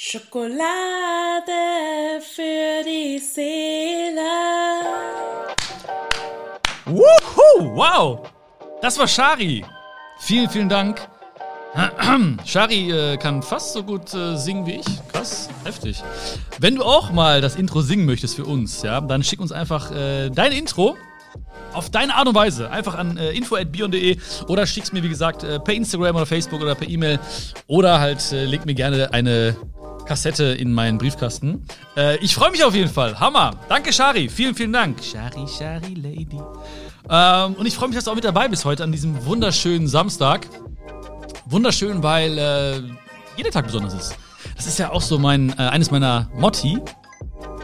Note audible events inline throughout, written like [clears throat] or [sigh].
Schokolade für die Seele. Wuhu, wow. Das war Shari. Vielen, vielen Dank. [clears throat] Shari äh, kann fast so gut äh, singen wie ich. Krass, heftig. Wenn du auch mal das Intro singen möchtest für uns, ja, dann schick uns einfach äh, dein Intro auf deine Art und Weise. Einfach an äh, info.bion.de oder schick's mir, wie gesagt, äh, per Instagram oder Facebook oder per E-Mail. Oder halt äh, leg mir gerne eine Kassette in meinen Briefkasten. Äh, ich freue mich auf jeden Fall. Hammer. Danke, Shari. Vielen, vielen Dank. Shari, Shari, Lady. Ähm, und ich freue mich, dass du auch mit dabei bist heute an diesem wunderschönen Samstag. Wunderschön, weil äh, jeder Tag besonders ist. Das ist ja auch so mein, äh, eines meiner Motti.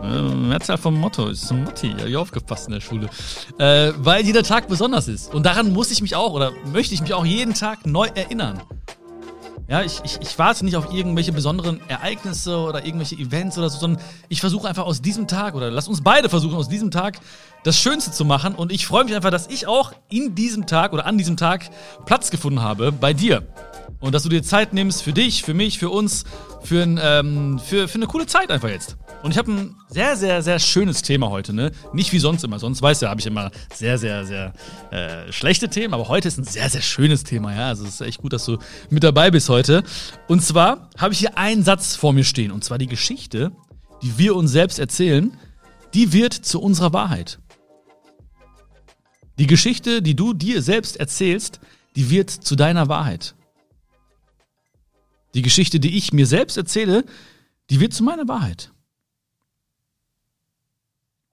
Äh, Mehrzahl vom Motto ist ein Motti. Hab ich aufgepasst in der Schule. Äh, weil jeder Tag besonders ist. Und daran muss ich mich auch oder möchte ich mich auch jeden Tag neu erinnern. Ja, ich, ich, ich warte nicht auf irgendwelche besonderen Ereignisse oder irgendwelche Events oder so, sondern ich versuche einfach aus diesem Tag oder lass uns beide versuchen, aus diesem Tag das Schönste zu machen. Und ich freue mich einfach, dass ich auch in diesem Tag oder an diesem Tag Platz gefunden habe bei dir. Und dass du dir Zeit nimmst für dich, für mich, für uns, für, ein, ähm, für, für eine coole Zeit einfach jetzt. Und ich habe ein sehr, sehr, sehr schönes Thema heute, ne? Nicht wie sonst immer. Sonst weißt du, habe ich immer sehr, sehr, sehr äh, schlechte Themen, aber heute ist ein sehr, sehr schönes Thema, ja. Also es ist echt gut, dass du mit dabei bist heute. Und zwar habe ich hier einen Satz vor mir stehen. Und zwar die Geschichte, die wir uns selbst erzählen, die wird zu unserer Wahrheit. Die Geschichte, die du dir selbst erzählst, die wird zu deiner Wahrheit. Die Geschichte, die ich mir selbst erzähle, die wird zu meiner Wahrheit.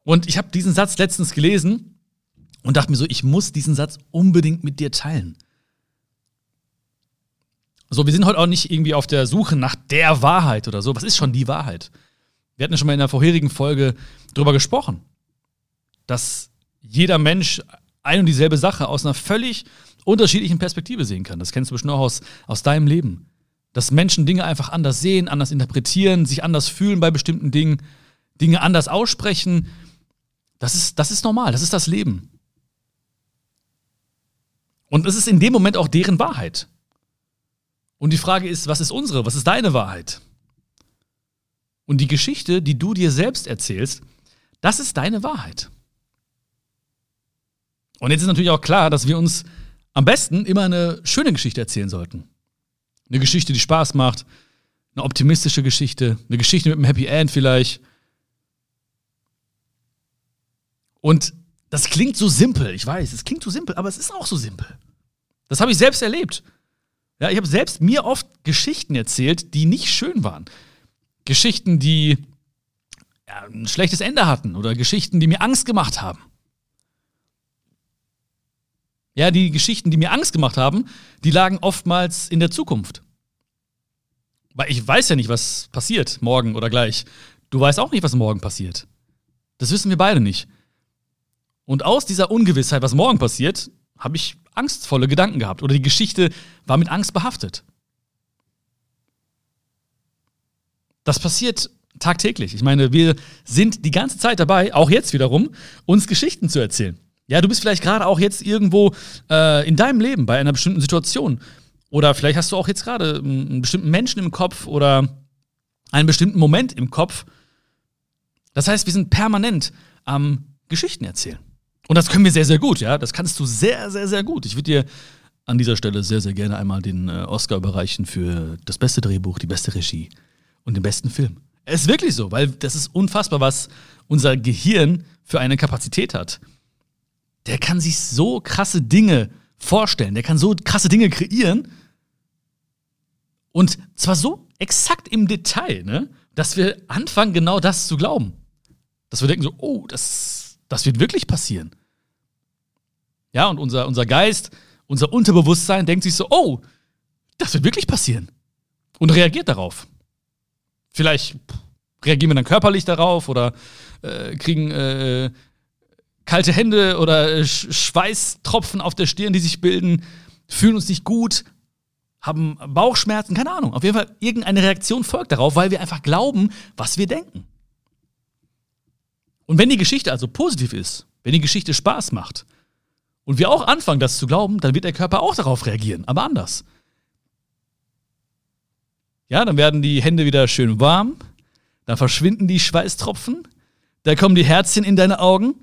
Und ich habe diesen Satz letztens gelesen und dachte mir so, ich muss diesen Satz unbedingt mit dir teilen. So, wir sind heute auch nicht irgendwie auf der Suche nach der Wahrheit oder so. Was ist schon die Wahrheit? Wir hatten ja schon mal in der vorherigen Folge darüber gesprochen, dass jeder Mensch ein und dieselbe Sache aus einer völlig unterschiedlichen Perspektive sehen kann. Das kennst du bestimmt auch aus, aus deinem Leben. Dass Menschen Dinge einfach anders sehen, anders interpretieren, sich anders fühlen bei bestimmten Dingen, Dinge anders aussprechen. Das ist, das ist normal, das ist das Leben. Und es ist in dem Moment auch deren Wahrheit. Und die Frage ist, was ist unsere, was ist deine Wahrheit? Und die Geschichte, die du dir selbst erzählst, das ist deine Wahrheit. Und jetzt ist natürlich auch klar, dass wir uns am besten immer eine schöne Geschichte erzählen sollten. Eine Geschichte, die Spaß macht, eine optimistische Geschichte, eine Geschichte mit einem Happy End vielleicht. Und das klingt so simpel, ich weiß, es klingt so simpel, aber es ist auch so simpel. Das habe ich selbst erlebt. Ja, ich habe selbst mir oft Geschichten erzählt, die nicht schön waren. Geschichten, die ja, ein schlechtes Ende hatten oder Geschichten, die mir Angst gemacht haben. Ja, die Geschichten, die mir Angst gemacht haben, die lagen oftmals in der Zukunft. Weil ich weiß ja nicht, was passiert morgen oder gleich. Du weißt auch nicht, was morgen passiert. Das wissen wir beide nicht. Und aus dieser Ungewissheit, was morgen passiert, habe ich angstvolle Gedanken gehabt. Oder die Geschichte war mit Angst behaftet. Das passiert tagtäglich. Ich meine, wir sind die ganze Zeit dabei, auch jetzt wiederum, uns Geschichten zu erzählen. Ja, du bist vielleicht gerade auch jetzt irgendwo äh, in deinem Leben bei einer bestimmten Situation. Oder vielleicht hast du auch jetzt gerade einen bestimmten Menschen im Kopf oder einen bestimmten Moment im Kopf. Das heißt, wir sind permanent am Geschichten erzählen. Und das können wir sehr, sehr gut, ja. Das kannst du sehr, sehr, sehr gut. Ich würde dir an dieser Stelle sehr, sehr gerne einmal den äh, Oscar überreichen für das beste Drehbuch, die beste Regie und den besten Film. Es ist wirklich so, weil das ist unfassbar, was unser Gehirn für eine Kapazität hat der kann sich so krasse Dinge vorstellen, der kann so krasse Dinge kreieren. Und zwar so exakt im Detail, ne, dass wir anfangen, genau das zu glauben. Dass wir denken so, oh, das, das wird wirklich passieren. Ja, und unser, unser Geist, unser Unterbewusstsein denkt sich so, oh, das wird wirklich passieren. Und reagiert darauf. Vielleicht reagieren wir dann körperlich darauf oder äh, kriegen äh, kalte Hände oder äh, Schweißtropfen auf der Stirn, die sich bilden, fühlen uns nicht gut, haben Bauchschmerzen, keine Ahnung. Auf jeden Fall, irgendeine Reaktion folgt darauf, weil wir einfach glauben, was wir denken. Und wenn die Geschichte also positiv ist, wenn die Geschichte Spaß macht und wir auch anfangen, das zu glauben, dann wird der Körper auch darauf reagieren, aber anders. Ja, dann werden die Hände wieder schön warm, dann verschwinden die Schweißtropfen, da kommen die Herzchen in deine Augen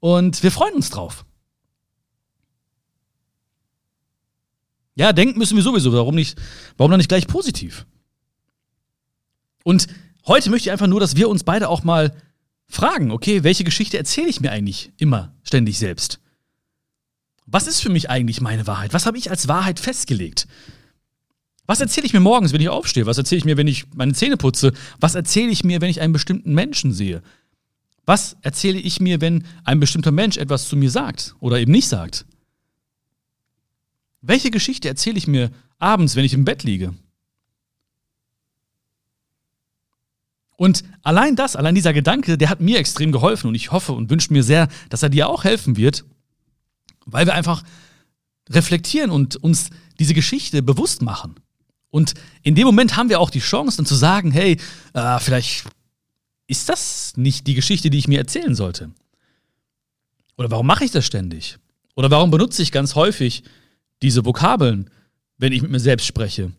und wir freuen uns drauf. Ja, denken müssen wir sowieso. Warum nicht, warum dann nicht gleich positiv? Und heute möchte ich einfach nur, dass wir uns beide auch mal fragen, okay, welche Geschichte erzähle ich mir eigentlich immer ständig selbst? Was ist für mich eigentlich meine Wahrheit? Was habe ich als Wahrheit festgelegt? Was erzähle ich mir morgens, wenn ich aufstehe? Was erzähle ich mir, wenn ich meine Zähne putze? Was erzähle ich mir, wenn ich einen bestimmten Menschen sehe? Was erzähle ich mir, wenn ein bestimmter Mensch etwas zu mir sagt oder eben nicht sagt? Welche Geschichte erzähle ich mir abends, wenn ich im Bett liege? Und allein das, allein dieser Gedanke, der hat mir extrem geholfen und ich hoffe und wünsche mir sehr, dass er dir auch helfen wird, weil wir einfach reflektieren und uns diese Geschichte bewusst machen. Und in dem Moment haben wir auch die Chance, dann zu sagen, hey, äh, vielleicht ist das nicht die Geschichte, die ich mir erzählen sollte. Oder warum mache ich das ständig? Oder warum benutze ich ganz häufig diese Vokabeln, wenn ich mit mir selbst spreche?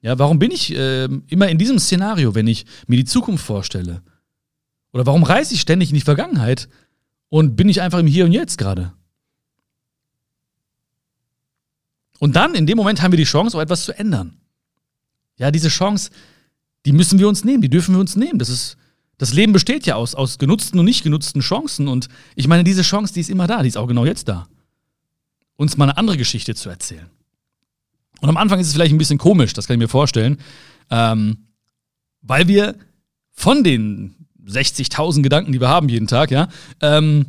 Ja, warum bin ich äh, immer in diesem Szenario, wenn ich mir die Zukunft vorstelle? Oder warum reise ich ständig in die Vergangenheit und bin ich einfach im Hier und Jetzt gerade? Und dann, in dem Moment, haben wir die Chance, auch etwas zu ändern. Ja, diese Chance, die müssen wir uns nehmen, die dürfen wir uns nehmen. Das, ist, das Leben besteht ja aus, aus genutzten und nicht genutzten Chancen. Und ich meine, diese Chance, die ist immer da, die ist auch genau jetzt da. Uns mal eine andere Geschichte zu erzählen. Und am Anfang ist es vielleicht ein bisschen komisch, das kann ich mir vorstellen, ähm, weil wir von den 60.000 Gedanken, die wir haben jeden Tag, ja, ähm,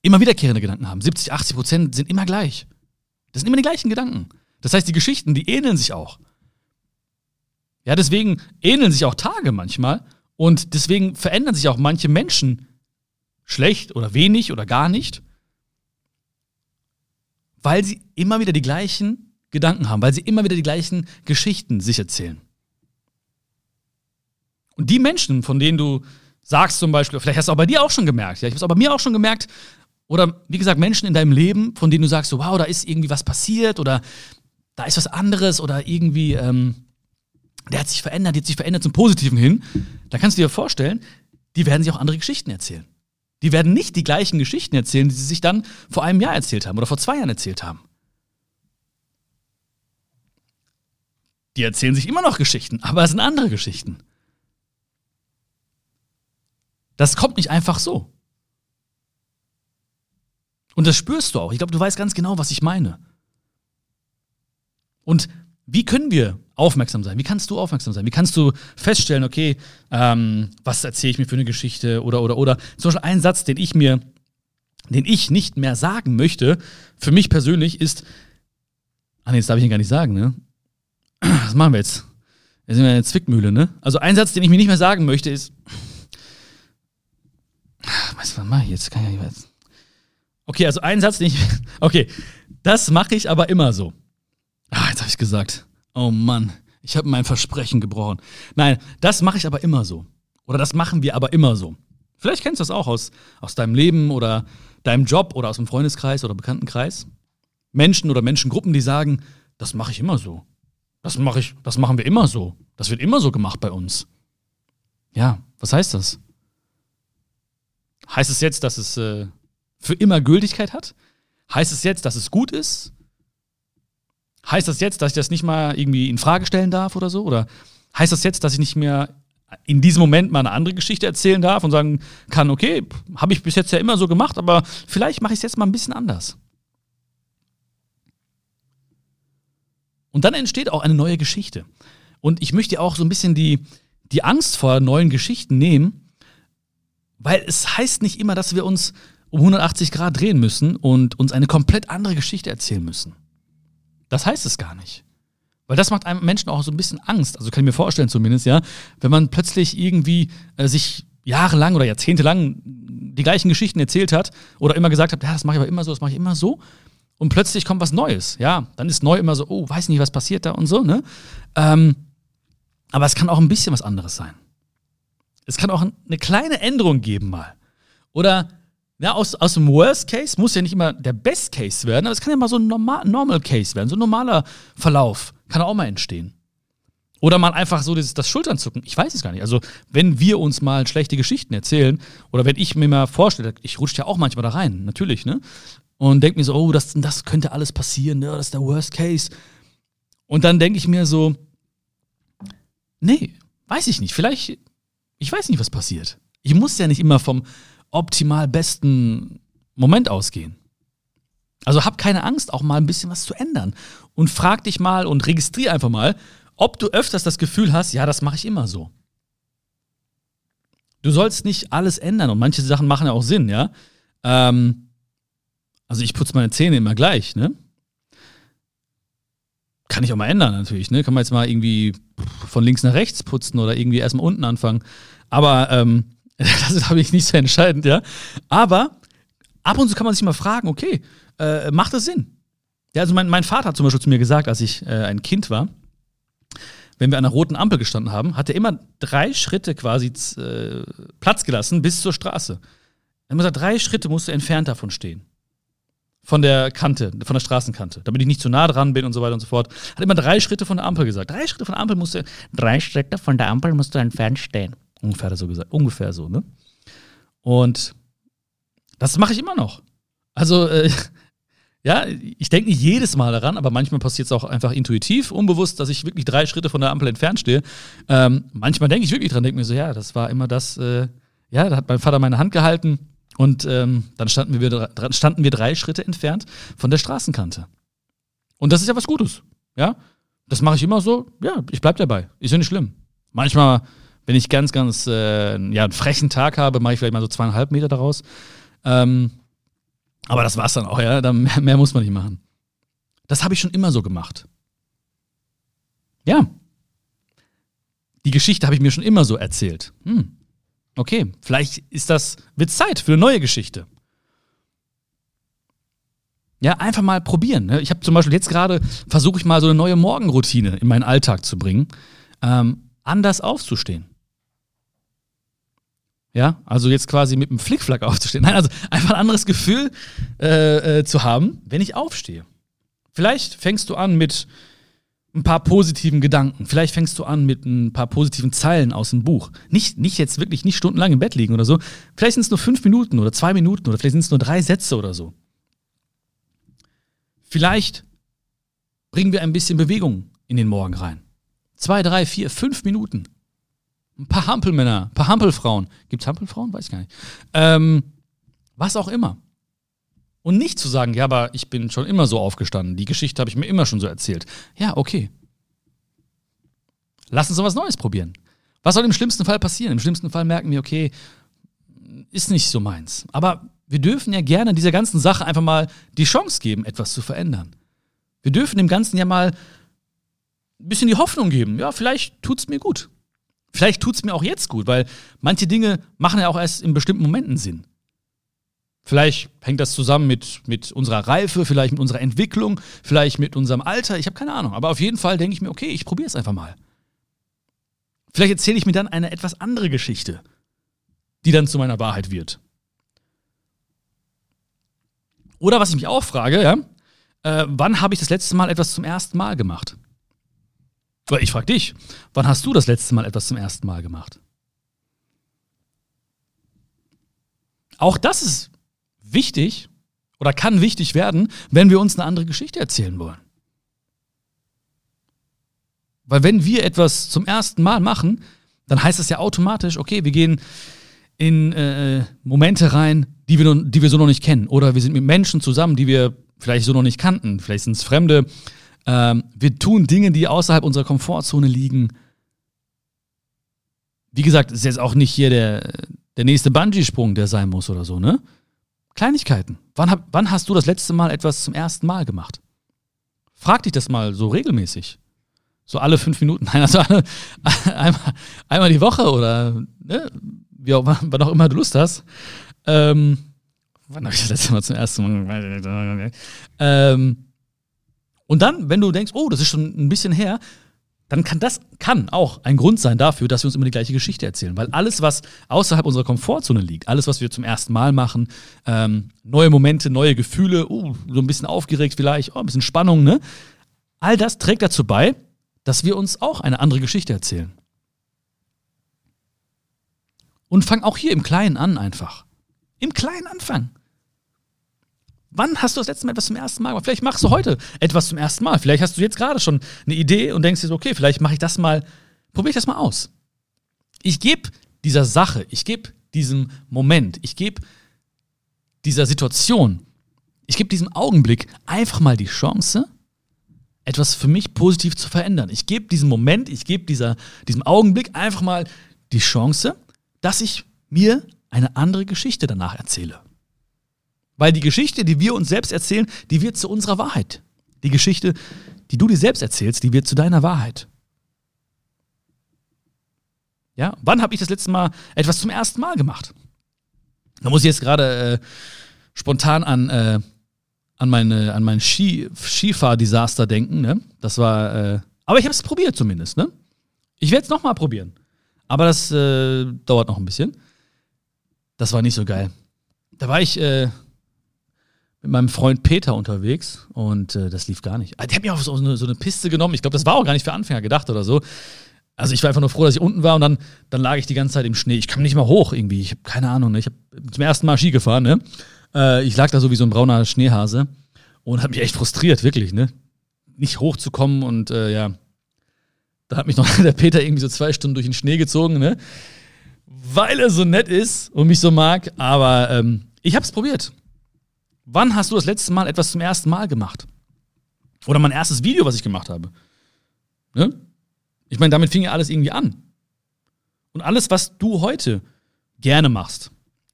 immer wiederkehrende Gedanken haben. 70, 80 Prozent sind immer gleich. Das sind immer die gleichen Gedanken. Das heißt, die Geschichten, die ähneln sich auch. Ja, deswegen ähneln sich auch Tage manchmal und deswegen verändern sich auch manche Menschen schlecht oder wenig oder gar nicht, weil sie immer wieder die gleichen Gedanken haben, weil sie immer wieder die gleichen Geschichten sich erzählen. Und die Menschen, von denen du sagst zum Beispiel, vielleicht hast du auch bei dir auch schon gemerkt, ja, ich habe es auch bei mir auch schon gemerkt, oder wie gesagt, Menschen in deinem Leben, von denen du sagst, so, wow, da ist irgendwie was passiert oder da ist was anderes oder irgendwie, ähm, der hat sich verändert, die hat sich verändert zum Positiven hin, da kannst du dir vorstellen, die werden sich auch andere Geschichten erzählen. Die werden nicht die gleichen Geschichten erzählen, die sie sich dann vor einem Jahr erzählt haben oder vor zwei Jahren erzählt haben. Die erzählen sich immer noch Geschichten, aber es sind andere Geschichten. Das kommt nicht einfach so. Und das spürst du auch. Ich glaube, du weißt ganz genau, was ich meine. Und wie können wir aufmerksam sein? Wie kannst du aufmerksam sein? Wie kannst du feststellen, okay, ähm, was erzähle ich mir für eine Geschichte oder oder oder zum Beispiel ein Satz, den ich mir, den ich nicht mehr sagen möchte, für mich persönlich ist, ah nee, das darf ich Ihnen gar nicht sagen, ne? Was machen wir jetzt? Wir sind in einer Zwickmühle, ne? Also ein Satz, den ich mir nicht mehr sagen möchte, ist, was mache ich jetzt? Kann ich ja nicht Okay, also ein Satz, den ich. [laughs] Okay, das mache ich aber immer so. Ah, jetzt habe ich gesagt. Oh Mann, ich habe mein Versprechen gebrochen. Nein, das mache ich aber immer so. Oder das machen wir aber immer so. Vielleicht kennst du das auch aus, aus deinem Leben oder deinem Job oder aus dem Freundeskreis oder Bekanntenkreis. Menschen oder Menschengruppen, die sagen, das mache ich immer so. Das mache ich, das machen wir immer so. Das wird immer so gemacht bei uns. Ja, was heißt das? Heißt es jetzt, dass es äh, für immer Gültigkeit hat? Heißt es jetzt, dass es gut ist? Heißt das jetzt, dass ich das nicht mal irgendwie in Frage stellen darf oder so? Oder heißt das jetzt, dass ich nicht mehr in diesem Moment mal eine andere Geschichte erzählen darf und sagen kann, okay, habe ich bis jetzt ja immer so gemacht, aber vielleicht mache ich es jetzt mal ein bisschen anders. Und dann entsteht auch eine neue Geschichte. Und ich möchte auch so ein bisschen die, die Angst vor neuen Geschichten nehmen, weil es heißt nicht immer, dass wir uns um 180 Grad drehen müssen und uns eine komplett andere Geschichte erzählen müssen. Das heißt es gar nicht. Weil das macht einem Menschen auch so ein bisschen Angst. Also kann ich mir vorstellen zumindest, ja, wenn man plötzlich irgendwie äh, sich jahrelang oder jahrzehntelang die gleichen Geschichten erzählt hat oder immer gesagt hat, ja, das mache ich aber immer so, das mache ich immer so. Und plötzlich kommt was Neues, ja. Dann ist neu immer so, oh, weiß nicht, was passiert da und so, ne? Ähm, aber es kann auch ein bisschen was anderes sein. Es kann auch eine kleine Änderung geben mal. Oder ja, aus, aus dem Worst Case muss ja nicht immer der Best Case werden, aber es kann ja mal so ein normal, Normal Case werden, so ein normaler Verlauf kann auch mal entstehen. Oder mal einfach so das, Schultern zucken. Ich weiß es gar nicht. Also, wenn wir uns mal schlechte Geschichten erzählen, oder wenn ich mir mal vorstelle, ich rutsche ja auch manchmal da rein, natürlich, ne? Und denke mir so, oh, das, das könnte alles passieren, ne? das ist der Worst Case. Und dann denke ich mir so, nee, weiß ich nicht. Vielleicht, ich weiß nicht, was passiert. Ich muss ja nicht immer vom optimal besten Moment ausgehen. Also hab keine Angst, auch mal ein bisschen was zu ändern. Und frag dich mal und registrier einfach mal, ob du öfters das Gefühl hast, ja, das mache ich immer so. Du sollst nicht alles ändern und manche Sachen machen ja auch Sinn, ja. Ähm, also ich putze meine Zähne immer gleich, ne? Kann ich auch mal ändern natürlich, ne? Kann man jetzt mal irgendwie von links nach rechts putzen oder irgendwie erstmal unten anfangen. Aber ähm, [laughs] das ist, glaube ich, nicht so entscheidend, ja. Aber ab und zu kann man sich mal fragen, okay, äh, macht das Sinn? Ja, also mein, mein Vater hat zum Beispiel zu mir gesagt, als ich äh, ein Kind war, wenn wir an einer roten Ampel gestanden haben, hat er immer drei Schritte quasi äh, Platz gelassen bis zur Straße. Er hat gesagt, drei Schritte musst du entfernt davon stehen. Von der Kante, von der Straßenkante, damit ich nicht zu nah dran bin und so weiter und so fort. Hat immer drei Schritte von der Ampel gesagt. Drei Schritte von der Ampel musst du, drei Schritte von der Ampel musst du entfernt stehen. Ungefähr so gesagt. Ungefähr so, ne? Und das mache ich immer noch. Also, äh, [laughs] ja, ich denke nicht jedes Mal daran, aber manchmal passiert es auch einfach intuitiv, unbewusst, dass ich wirklich drei Schritte von der Ampel entfernt stehe. Ähm, manchmal denke ich wirklich dran, denke mir so, ja, das war immer das, äh, ja, da hat mein Vater meine Hand gehalten und ähm, dann standen wir, standen wir drei Schritte entfernt von der Straßenkante. Und das ist ja was Gutes, ja. Das mache ich immer so, ja, ich bleib dabei. Ist ja nicht schlimm. Manchmal, wenn ich ganz, ganz, äh, ja, einen frechen Tag habe, mache ich vielleicht mal so zweieinhalb Meter daraus. Ähm, aber das war's dann auch, ja. Dann mehr, mehr muss man nicht machen. Das habe ich schon immer so gemacht. Ja. Die Geschichte habe ich mir schon immer so erzählt. Hm. Okay, vielleicht ist das, wird Zeit für eine neue Geschichte. Ja, einfach mal probieren. Ne? Ich habe zum Beispiel jetzt gerade, versuche ich mal so eine neue Morgenroutine in meinen Alltag zu bringen, ähm, anders aufzustehen. Ja, also jetzt quasi mit einem Flickflack [laughs] aufzustehen. Nein, also einfach ein anderes Gefühl äh, äh, zu haben, wenn ich aufstehe. Vielleicht fängst du an mit ein paar positiven Gedanken. Vielleicht fängst du an mit ein paar positiven Zeilen aus dem Buch. Nicht, nicht jetzt wirklich nicht stundenlang im Bett liegen oder so. Vielleicht sind es nur fünf Minuten oder zwei Minuten oder vielleicht sind es nur drei Sätze oder so. Vielleicht bringen wir ein bisschen Bewegung in den Morgen rein. Zwei, drei, vier, fünf Minuten. Ein paar Hampelmänner, ein paar Hampelfrauen. Gibt es Hampelfrauen? Weiß ich gar nicht. Ähm, was auch immer. Und nicht zu sagen, ja, aber ich bin schon immer so aufgestanden. Die Geschichte habe ich mir immer schon so erzählt. Ja, okay. Lass uns was Neues probieren. Was soll im schlimmsten Fall passieren? Im schlimmsten Fall merken wir, okay, ist nicht so meins. Aber wir dürfen ja gerne dieser ganzen Sache einfach mal die Chance geben, etwas zu verändern. Wir dürfen dem Ganzen ja mal ein bisschen die Hoffnung geben. Ja, vielleicht tut es mir gut. Vielleicht tut es mir auch jetzt gut, weil manche Dinge machen ja auch erst in bestimmten Momenten Sinn. Vielleicht hängt das zusammen mit, mit unserer Reife, vielleicht mit unserer Entwicklung, vielleicht mit unserem Alter. Ich habe keine Ahnung. Aber auf jeden Fall denke ich mir, okay, ich probiere es einfach mal. Vielleicht erzähle ich mir dann eine etwas andere Geschichte, die dann zu meiner Wahrheit wird. Oder was ich mich auch frage, ja, äh, wann habe ich das letzte Mal etwas zum ersten Mal gemacht? Ich frage dich, wann hast du das letzte Mal etwas zum ersten Mal gemacht? Auch das ist wichtig oder kann wichtig werden, wenn wir uns eine andere Geschichte erzählen wollen. Weil wenn wir etwas zum ersten Mal machen, dann heißt es ja automatisch, okay, wir gehen in äh, Momente rein, die wir, die wir so noch nicht kennen. Oder wir sind mit Menschen zusammen, die wir vielleicht so noch nicht kannten. Vielleicht sind es Fremde, ähm, wir tun Dinge, die außerhalb unserer Komfortzone liegen. Wie gesagt, ist jetzt auch nicht hier der, der nächste Bungee-Sprung, der sein muss oder so, ne? Kleinigkeiten. Wann, hab, wann hast du das letzte Mal etwas zum ersten Mal gemacht? Frag dich das mal so regelmäßig. So alle fünf Minuten, [laughs] nein, also alle, einmal, einmal die Woche oder ne, wie auch, wann auch immer du Lust hast. Ähm, wann habe ich das letzte Mal zum ersten Mal? Ähm, und dann, wenn du denkst, oh, das ist schon ein bisschen her, dann kann das kann auch ein Grund sein dafür, dass wir uns immer die gleiche Geschichte erzählen. Weil alles, was außerhalb unserer Komfortzone liegt, alles, was wir zum ersten Mal machen, ähm, neue Momente, neue Gefühle, uh, so ein bisschen aufgeregt vielleicht, oh, ein bisschen Spannung, ne? All das trägt dazu bei, dass wir uns auch eine andere Geschichte erzählen. Und fang auch hier im Kleinen an einfach. Im Kleinen anfangen. Wann hast du das letzte Mal etwas zum ersten Mal? Vielleicht machst du heute etwas zum ersten Mal. Vielleicht hast du jetzt gerade schon eine Idee und denkst dir so, okay, vielleicht mache ich das mal, probiere ich das mal aus. Ich gebe dieser Sache, ich gebe diesem Moment, ich gebe dieser Situation, ich gebe diesem Augenblick einfach mal die Chance, etwas für mich positiv zu verändern. Ich gebe diesem Moment, ich gebe diesem Augenblick einfach mal die Chance, dass ich mir eine andere Geschichte danach erzähle. Weil die Geschichte, die wir uns selbst erzählen, die wird zu unserer Wahrheit. Die Geschichte, die du dir selbst erzählst, die wird zu deiner Wahrheit. Ja, wann habe ich das letzte Mal etwas zum ersten Mal gemacht? Da muss ich jetzt gerade äh, spontan an, äh, an, meine, an mein Ski, Skifahr-Desaster denken. Ne? Das war, äh, aber ich habe es probiert zumindest. Ne? Ich werde es nochmal probieren. Aber das äh, dauert noch ein bisschen. Das war nicht so geil. Da war ich äh, mit meinem Freund Peter unterwegs und äh, das lief gar nicht. Der hat mir auf so eine, so eine Piste genommen. Ich glaube, das war auch gar nicht für Anfänger gedacht oder so. Also ich war einfach nur froh, dass ich unten war und dann, dann lag ich die ganze Zeit im Schnee. Ich kam nicht mal hoch irgendwie. Ich habe keine Ahnung. Ne? Ich habe zum ersten Mal Ski gefahren. Ne? Äh, ich lag da so wie so ein brauner Schneehase und hat mich echt frustriert, wirklich. Ne? Nicht hochzukommen und äh, ja, da hat mich noch [laughs] der Peter irgendwie so zwei Stunden durch den Schnee gezogen, ne? Weil er so nett ist und mich so mag. Aber ähm, ich habe es probiert. Wann hast du das letzte Mal etwas zum ersten Mal gemacht? Oder mein erstes Video, was ich gemacht habe. Ne? Ich meine, damit fing ja alles irgendwie an. Und alles, was du heute gerne machst.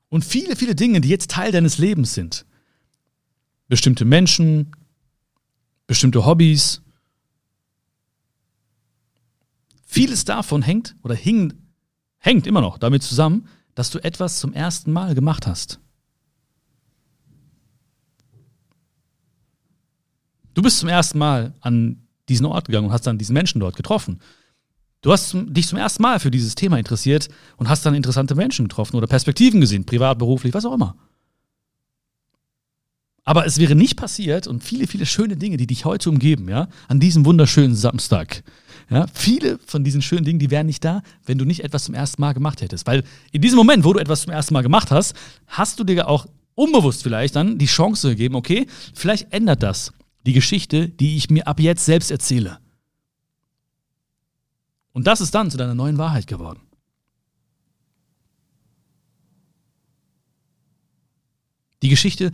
Und viele, viele Dinge, die jetzt Teil deines Lebens sind. Bestimmte Menschen, bestimmte Hobbys, Vieles davon hängt oder hing, hängt immer noch damit zusammen, dass du etwas zum ersten Mal gemacht hast. Du bist zum ersten Mal an diesen Ort gegangen und hast dann diesen Menschen dort getroffen. Du hast dich zum ersten Mal für dieses Thema interessiert und hast dann interessante Menschen getroffen oder Perspektiven gesehen, privat, beruflich, was auch immer. Aber es wäre nicht passiert und viele, viele schöne Dinge, die dich heute umgeben, ja, an diesem wunderschönen Samstag, ja, viele von diesen schönen Dingen, die wären nicht da, wenn du nicht etwas zum ersten Mal gemacht hättest. Weil in diesem Moment, wo du etwas zum ersten Mal gemacht hast, hast du dir auch unbewusst vielleicht dann die Chance gegeben, okay, vielleicht ändert das die Geschichte, die ich mir ab jetzt selbst erzähle. Und das ist dann zu deiner neuen Wahrheit geworden. Die Geschichte,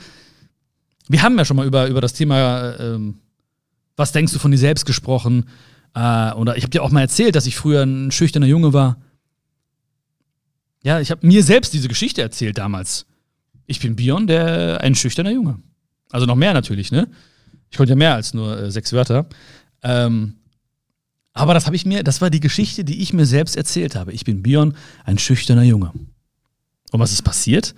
wir haben ja schon mal über, über das Thema, ähm, was denkst du von dir selbst gesprochen, äh, oder ich habe dir auch mal erzählt, dass ich früher ein schüchterner Junge war. Ja, ich habe mir selbst diese Geschichte erzählt damals. Ich bin Bion, der ein schüchterner Junge. Also noch mehr natürlich, ne? Ich konnte ja mehr als nur äh, sechs Wörter. Ähm, aber das habe ich mir, das war die Geschichte, die ich mir selbst erzählt habe. Ich bin Bion, ein schüchterner Junge. Und was ist passiert?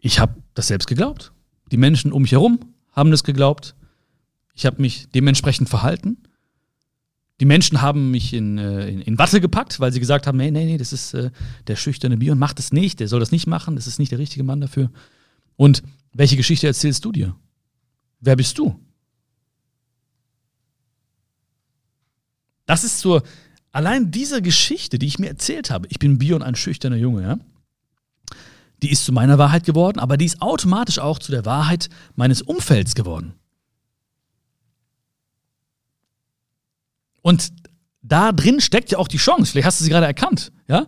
Ich habe das selbst geglaubt. Die Menschen um mich herum haben das geglaubt. Ich habe mich dementsprechend verhalten. Die Menschen haben mich in, äh, in, in, Watte gepackt, weil sie gesagt haben, nee, nee, nee, das ist äh, der schüchterne Bion, macht das nicht, der soll das nicht machen, das ist nicht der richtige Mann dafür. Und welche Geschichte erzählst du dir? Wer bist du? Das ist so, allein diese Geschichte, die ich mir erzählt habe, ich bin Bion, ein schüchterner Junge, ja, die ist zu meiner Wahrheit geworden, aber die ist automatisch auch zu der Wahrheit meines Umfelds geworden. Und da drin steckt ja auch die Chance. Vielleicht hast du sie gerade erkannt, ja?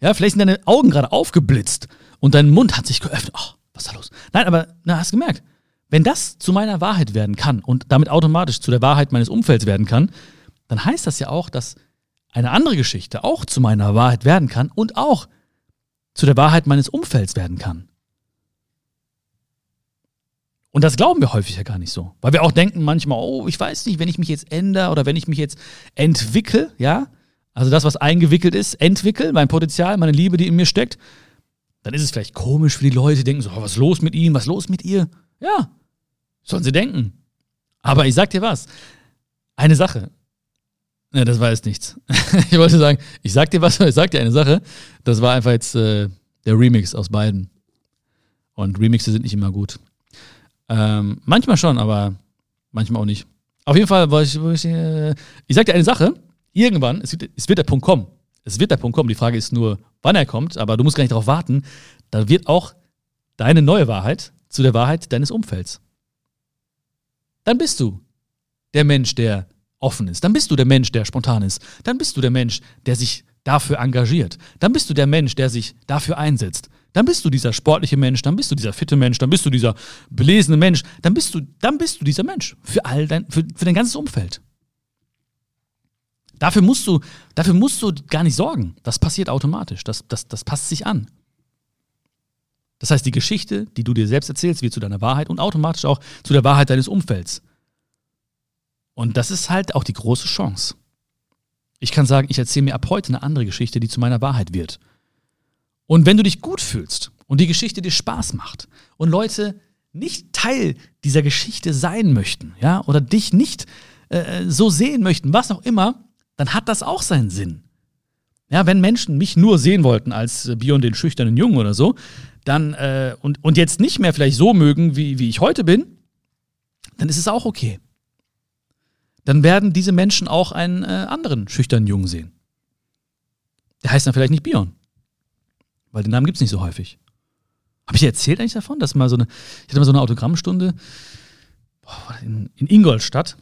Ja, vielleicht sind deine Augen gerade aufgeblitzt und dein Mund hat sich geöffnet. Ach, was ist da los? Nein, aber na, hast du gemerkt, wenn das zu meiner Wahrheit werden kann und damit automatisch zu der Wahrheit meines Umfelds werden kann, dann heißt das ja auch, dass eine andere Geschichte auch zu meiner Wahrheit werden kann und auch zu der Wahrheit meines Umfelds werden kann. Und das glauben wir häufig ja gar nicht so. Weil wir auch denken manchmal, oh, ich weiß nicht, wenn ich mich jetzt ändere oder wenn ich mich jetzt entwickle, ja, also das, was eingewickelt ist, entwickle, mein Potenzial, meine Liebe, die in mir steckt, dann ist es vielleicht komisch für die Leute, die denken so, oh, was ist los mit ihm, was ist los mit ihr? Ja, sollen sie denken. Aber ich sag dir was, eine Sache, Ne, das war jetzt nichts. [laughs] ich wollte sagen, ich sag dir was, [laughs] ich sag dir eine Sache. Das war einfach jetzt äh, der Remix aus beiden. Und Remixe sind nicht immer gut. Ähm, manchmal schon, aber manchmal auch nicht. Auf jeden Fall, ich, ich, äh, ich sag dir eine Sache, irgendwann, es wird, es wird der Punkt kommen. Es wird der Punkt kommen. Die Frage ist nur, wann er kommt, aber du musst gar nicht darauf warten. Da wird auch deine neue Wahrheit zu der Wahrheit deines Umfelds. Dann bist du der Mensch, der offen ist. Dann bist du der Mensch, der spontan ist. Dann bist du der Mensch, der sich dafür engagiert. Dann bist du der Mensch, der sich dafür einsetzt. Dann bist du dieser sportliche Mensch, dann bist du dieser fitte Mensch, dann bist du dieser belesene Mensch, dann bist du, dann bist du dieser Mensch für all dein, für, für dein ganzes Umfeld. Dafür musst du, dafür musst du gar nicht sorgen. Das passiert automatisch. Das, das, das passt sich an. Das heißt, die Geschichte, die du dir selbst erzählst, wird zu deiner Wahrheit und automatisch auch zu der Wahrheit deines Umfelds. Und das ist halt auch die große Chance. Ich kann sagen, ich erzähle mir ab heute eine andere Geschichte, die zu meiner Wahrheit wird. Und wenn du dich gut fühlst und die Geschichte dir Spaß macht und Leute nicht Teil dieser Geschichte sein möchten, ja, oder dich nicht äh, so sehen möchten, was auch immer, dann hat das auch seinen Sinn. Ja, wenn Menschen mich nur sehen wollten als äh, Bion den schüchternen Jungen oder so, dann äh, und, und jetzt nicht mehr vielleicht so mögen, wie, wie ich heute bin, dann ist es auch okay dann werden diese Menschen auch einen äh, anderen schüchternen Jungen sehen. Der heißt dann vielleicht nicht Bion. Weil den Namen gibt es nicht so häufig. Habe ich dir erzählt eigentlich davon, dass mal so eine, ich hatte mal so eine Autogrammstunde boah, in, in, Ingolstadt.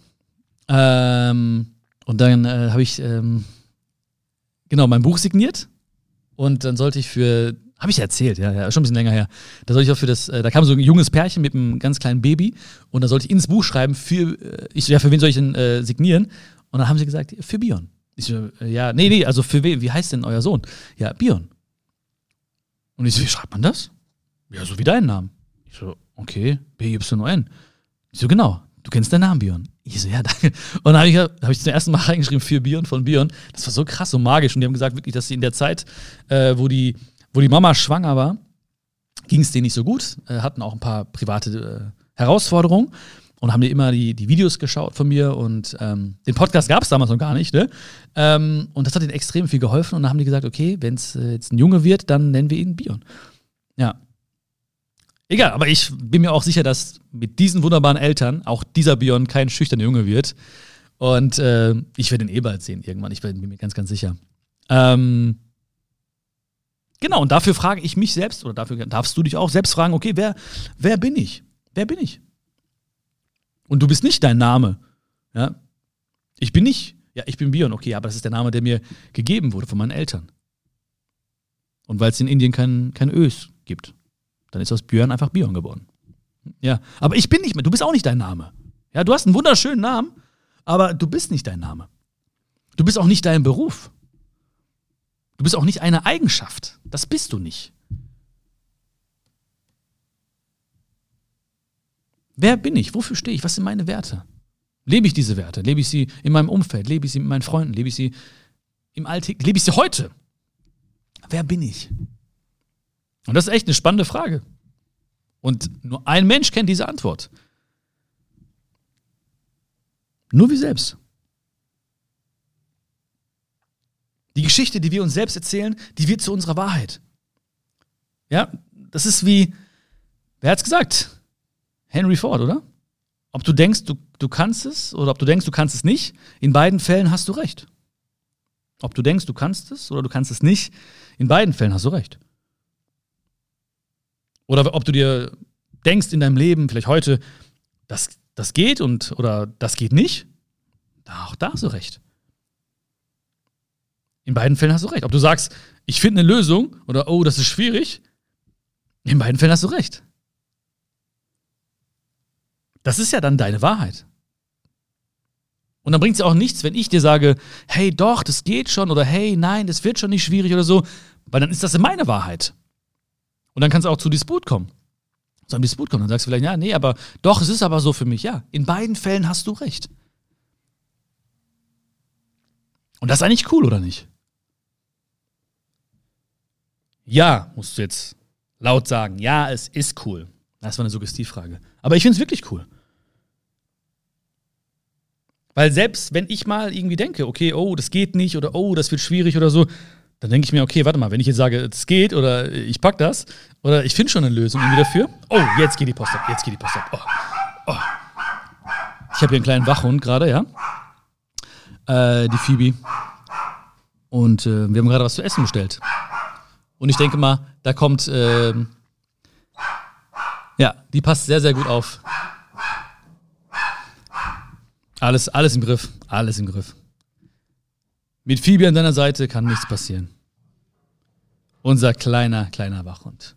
Ähm, und dann äh, habe ich ähm, genau mein Buch signiert. Und dann sollte ich für habe ich erzählt, ja, ja, schon ein bisschen länger her. Da sollte ich auch für das, äh, da kam so ein junges Pärchen mit einem ganz kleinen Baby und da sollte ich ins Buch schreiben für, äh, ich so, ja, für wen soll ich denn äh, signieren? Und dann haben sie gesagt, für Bion. Ich so, äh, ja, nee, nee, also für wen, wie heißt denn euer Sohn? Ja, Bion. Und ich so, wie schreibt man das? Ja, so wie deinen Namen. Ich so, okay, B-Y-N. Ich so, genau, du kennst deinen Namen, Bion. Ich so, ja, danke. Und dann habe ich, hab ich zum ersten Mal [laughs] reingeschrieben für Bion von Bion. Das war so krass, so magisch. Und die haben gesagt, wirklich, dass sie in der Zeit, äh, wo die wo die Mama schwanger war, ging es denen nicht so gut, äh, hatten auch ein paar private äh, Herausforderungen und haben dir immer die, die Videos geschaut von mir und ähm, den Podcast gab es damals noch gar nicht, ne? Ähm, und das hat ihnen extrem viel geholfen und dann haben die gesagt, okay, wenn es äh, jetzt ein Junge wird, dann nennen wir ihn Bion. Ja. Egal, aber ich bin mir auch sicher, dass mit diesen wunderbaren Eltern auch dieser Bion kein schüchterner Junge wird. Und äh, ich werde ihn eh bald sehen irgendwann, ich bin mir ganz, ganz sicher. Ähm, Genau, und dafür frage ich mich selbst, oder dafür darfst du dich auch selbst fragen, okay, wer, wer bin ich? Wer bin ich? Und du bist nicht dein Name. Ja? Ich bin nicht, ja, ich bin Bion, okay, aber das ist der Name, der mir gegeben wurde von meinen Eltern. Und weil es in Indien kein, kein Ös gibt, dann ist aus Björn einfach Bion geworden. Ja, aber ich bin nicht mehr, du bist auch nicht dein Name. Ja, du hast einen wunderschönen Namen, aber du bist nicht dein Name. Du bist auch nicht dein Beruf. Du bist auch nicht eine Eigenschaft. Das bist du nicht. Wer bin ich? Wofür stehe ich? Was sind meine Werte? Lebe ich diese Werte? Lebe ich sie in meinem Umfeld? Lebe ich sie mit meinen Freunden? Lebe ich sie im Alltag? Lebe ich sie heute? Wer bin ich? Und das ist echt eine spannende Frage. Und nur ein Mensch kennt diese Antwort. Nur wir selbst. Die Geschichte, die wir uns selbst erzählen, die wird zu unserer Wahrheit. Ja, das ist wie, wer hat's gesagt? Henry Ford, oder? Ob du denkst, du, du kannst es oder ob du denkst, du kannst es nicht, in beiden Fällen hast du recht. Ob du denkst, du kannst es oder du kannst es nicht, in beiden Fällen hast du recht. Oder ob du dir denkst in deinem Leben, vielleicht heute, das, das geht und oder das geht nicht, auch da hast du recht. In beiden Fällen hast du recht. Ob du sagst, ich finde eine Lösung oder oh, das ist schwierig, in beiden Fällen hast du recht. Das ist ja dann deine Wahrheit. Und dann bringt es ja auch nichts, wenn ich dir sage, hey, doch, das geht schon oder hey, nein, das wird schon nicht schwierig oder so, weil dann ist das meine Wahrheit. Und dann kannst du auch zu Disput kommen. Zu einem Disput kommen. Dann sagst du vielleicht, ja, nee, aber doch, es ist aber so für mich. Ja, in beiden Fällen hast du recht. Und das ist eigentlich cool, oder nicht? Ja, musst du jetzt laut sagen. Ja, es ist cool. Das war eine Suggestivfrage. Aber ich finde es wirklich cool. Weil selbst wenn ich mal irgendwie denke, okay, oh, das geht nicht oder oh, das wird schwierig oder so, dann denke ich mir, okay, warte mal, wenn ich jetzt sage, es geht oder ich pack das oder ich finde schon eine Lösung irgendwie dafür. Oh, jetzt geht die Post ab, jetzt geht die Post ab. Oh, oh. Ich habe hier einen kleinen Wachhund gerade, ja. Äh, die Phoebe. Und äh, wir haben gerade was zu essen bestellt. Und ich denke mal, da kommt, äh, ja, die passt sehr, sehr gut auf. Alles, alles im Griff, alles im Griff. Mit Phoebe an deiner Seite kann nichts passieren. Unser kleiner, kleiner Wachhund.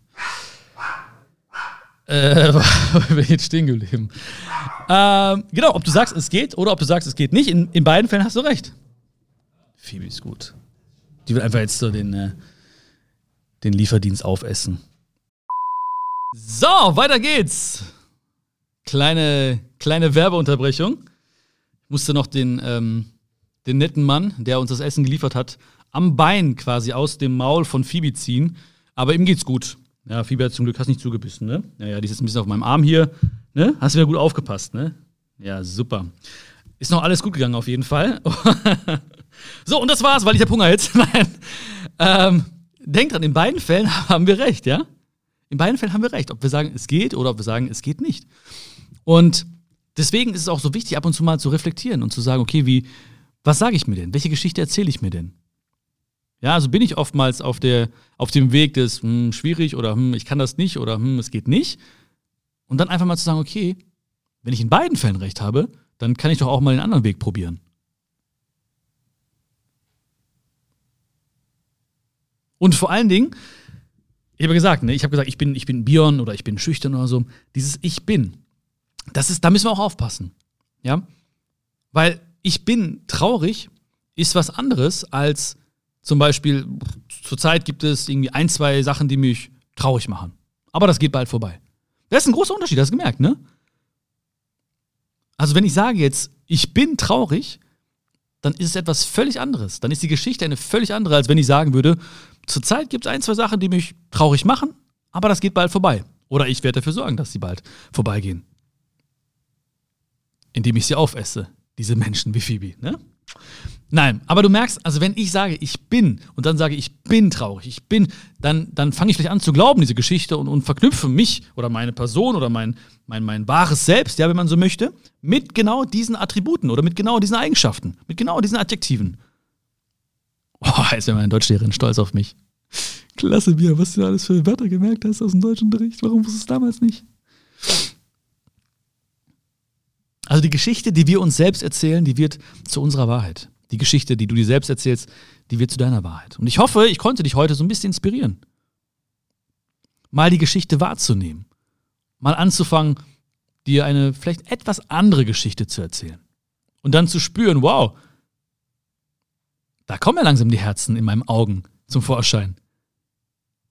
Äh, [laughs] ich jetzt stehen geblieben. Ähm, genau, ob du sagst, es geht oder ob du sagst, es geht nicht. In, in beiden Fällen hast du recht. Phoebe ist gut. Die will einfach jetzt so den, äh, den Lieferdienst aufessen. So, weiter geht's. Kleine, kleine Werbeunterbrechung. Ich musste noch den, ähm, den netten Mann, der uns das Essen geliefert hat, am Bein quasi aus dem Maul von Phoebe ziehen. Aber ihm geht's gut. Ja, Phoebe hat zum Glück hast nicht zugebissen, ne? Ja, ja, die ist jetzt ein bisschen auf meinem Arm hier. Ne? Hast wieder gut aufgepasst, ne? Ja, super. Ist noch alles gut gegangen auf jeden Fall. [laughs] so, und das war's, weil ich hab Hunger jetzt. [laughs] Nein. Ähm, denkt dran, in beiden Fällen [laughs] haben wir recht, ja? In beiden Fällen haben wir recht. Ob wir sagen, es geht oder ob wir sagen, es geht nicht. Und deswegen ist es auch so wichtig, ab und zu mal zu reflektieren und zu sagen, okay, wie, was sage ich mir denn? Welche Geschichte erzähle ich mir denn? Ja, also bin ich oftmals auf, der, auf dem Weg des hm, schwierig oder hm, ich kann das nicht oder hm, es geht nicht. Und dann einfach mal zu sagen, okay, wenn ich in beiden Fällen recht habe, dann kann ich doch auch mal den anderen Weg probieren. Und vor allen Dingen, ich habe gesagt, ne, ich habe gesagt, ich bin, ich bin Bion oder ich bin schüchtern oder so. Dieses Ich bin, das ist, da müssen wir auch aufpassen. Ja? Weil ich bin traurig ist was anderes als zum Beispiel, zurzeit gibt es irgendwie ein, zwei Sachen, die mich traurig machen. Aber das geht bald vorbei. Das ist ein großer Unterschied, hast du gemerkt, ne? Also, wenn ich sage jetzt, ich bin traurig, dann ist es etwas völlig anderes. Dann ist die Geschichte eine völlig andere, als wenn ich sagen würde, zurzeit gibt es ein, zwei Sachen, die mich traurig machen, aber das geht bald vorbei. Oder ich werde dafür sorgen, dass sie bald vorbeigehen. Indem ich sie aufesse, diese Menschen wie Phoebe, ne? Nein, aber du merkst, also wenn ich sage, ich bin und dann sage, ich bin traurig, ich bin, dann, dann fange ich vielleicht an zu glauben, diese Geschichte und, und verknüpfe mich oder meine Person oder mein, mein, mein wahres Selbst, ja, wenn man so möchte, mit genau diesen Attributen oder mit genau diesen Eigenschaften, mit genau diesen Adjektiven. Oh, jetzt wäre meine Deutschlehrerin stolz auf mich. Klasse, Bier, was du alles für Wörter gemerkt hast aus dem Deutschunterricht. Warum wusstest du es damals nicht? Also die Geschichte, die wir uns selbst erzählen, die wird zu unserer Wahrheit. Die Geschichte, die du dir selbst erzählst, die wird zu deiner Wahrheit. Und ich hoffe, ich konnte dich heute so ein bisschen inspirieren. Mal die Geschichte wahrzunehmen. Mal anzufangen, dir eine vielleicht etwas andere Geschichte zu erzählen. Und dann zu spüren, wow, da kommen ja langsam die Herzen in meinen Augen zum Vorschein.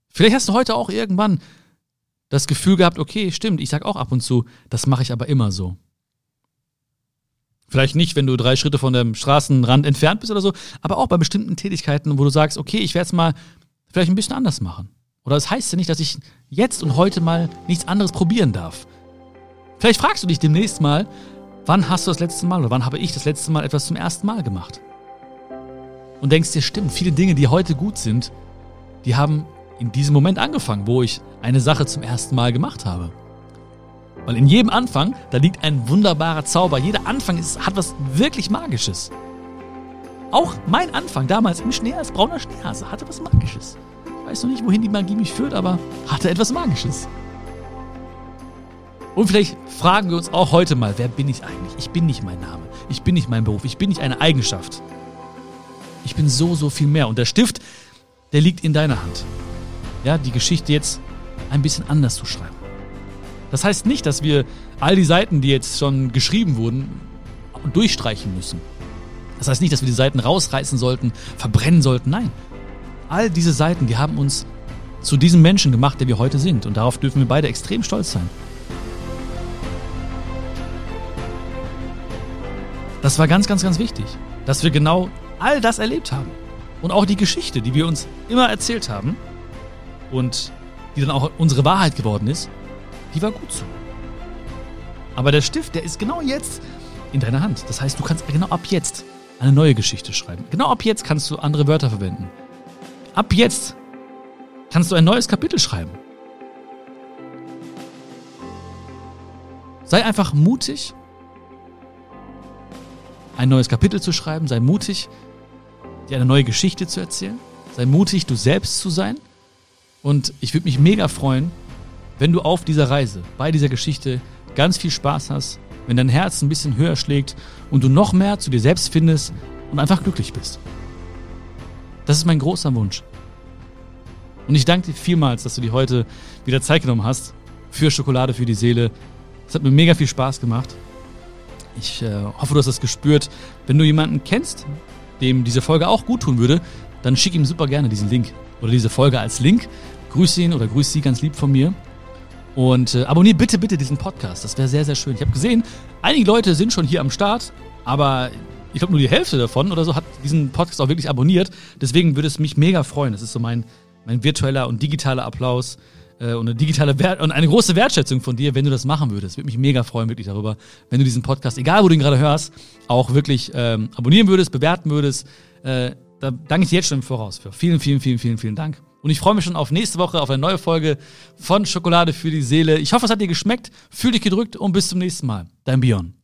Vielleicht hast du heute auch irgendwann das Gefühl gehabt, okay, stimmt, ich sag auch ab und zu, das mache ich aber immer so. Vielleicht nicht, wenn du drei Schritte von dem Straßenrand entfernt bist oder so, aber auch bei bestimmten Tätigkeiten, wo du sagst, okay, ich werde es mal vielleicht ein bisschen anders machen. Oder das heißt ja nicht, dass ich jetzt und heute mal nichts anderes probieren darf. Vielleicht fragst du dich demnächst mal, wann hast du das letzte Mal oder wann habe ich das letzte Mal etwas zum ersten Mal gemacht? Und denkst dir, stimmt, viele Dinge, die heute gut sind, die haben in diesem Moment angefangen, wo ich eine Sache zum ersten Mal gemacht habe. Weil in jedem Anfang, da liegt ein wunderbarer Zauber. Jeder Anfang ist, hat was wirklich Magisches. Auch mein Anfang damals im Schnee als brauner Schneehase hatte was Magisches. Ich weiß noch nicht, wohin die Magie mich führt, aber hatte etwas Magisches. Und vielleicht fragen wir uns auch heute mal, wer bin ich eigentlich? Ich bin nicht mein Name. Ich bin nicht mein Beruf. Ich bin nicht eine Eigenschaft. Ich bin so, so viel mehr. Und der Stift, der liegt in deiner Hand. Ja, die Geschichte jetzt ein bisschen anders zu schreiben. Das heißt nicht, dass wir all die Seiten, die jetzt schon geschrieben wurden, durchstreichen müssen. Das heißt nicht, dass wir die Seiten rausreißen sollten, verbrennen sollten. Nein. All diese Seiten, die haben uns zu diesem Menschen gemacht, der wir heute sind. Und darauf dürfen wir beide extrem stolz sein. Das war ganz, ganz, ganz wichtig, dass wir genau all das erlebt haben. Und auch die Geschichte, die wir uns immer erzählt haben und die dann auch unsere Wahrheit geworden ist, die war gut so. Aber der Stift, der ist genau jetzt in deiner Hand. Das heißt, du kannst genau ab jetzt eine neue Geschichte schreiben. Genau ab jetzt kannst du andere Wörter verwenden. Ab jetzt kannst du ein neues Kapitel schreiben. Sei einfach mutig ein neues Kapitel zu schreiben. Sei mutig, dir eine neue Geschichte zu erzählen. Sei mutig, du selbst zu sein. Und ich würde mich mega freuen, wenn du auf dieser Reise, bei dieser Geschichte ganz viel Spaß hast, wenn dein Herz ein bisschen höher schlägt und du noch mehr zu dir selbst findest und einfach glücklich bist. Das ist mein großer Wunsch. Und ich danke dir vielmals, dass du dir heute wieder Zeit genommen hast für Schokolade für die Seele. Es hat mir mega viel Spaß gemacht. Ich äh, hoffe, du hast das gespürt. Wenn du jemanden kennst, dem diese Folge auch gut tun würde, dann schick ihm super gerne diesen Link oder diese Folge als Link. Grüß ihn oder grüß sie ganz lieb von mir. Und äh, abonnier bitte, bitte diesen Podcast. Das wäre sehr, sehr schön. Ich habe gesehen, einige Leute sind schon hier am Start, aber ich glaube nur die Hälfte davon oder so hat diesen Podcast auch wirklich abonniert. Deswegen würde es mich mega freuen. Das ist so mein, mein virtueller und digitaler Applaus äh, und eine digitale Wert und eine große Wertschätzung von dir, wenn du das machen würdest. Würde mich mega freuen, wirklich darüber, wenn du diesen Podcast, egal wo du ihn gerade hörst, auch wirklich ähm, abonnieren würdest, bewerten würdest. Äh, da danke ich dir jetzt schon im Voraus für. Vielen, vielen, vielen, vielen, vielen Dank. Und ich freue mich schon auf nächste Woche, auf eine neue Folge von Schokolade für die Seele. Ich hoffe, es hat dir geschmeckt. Fühl dich gedrückt und bis zum nächsten Mal. Dein Björn.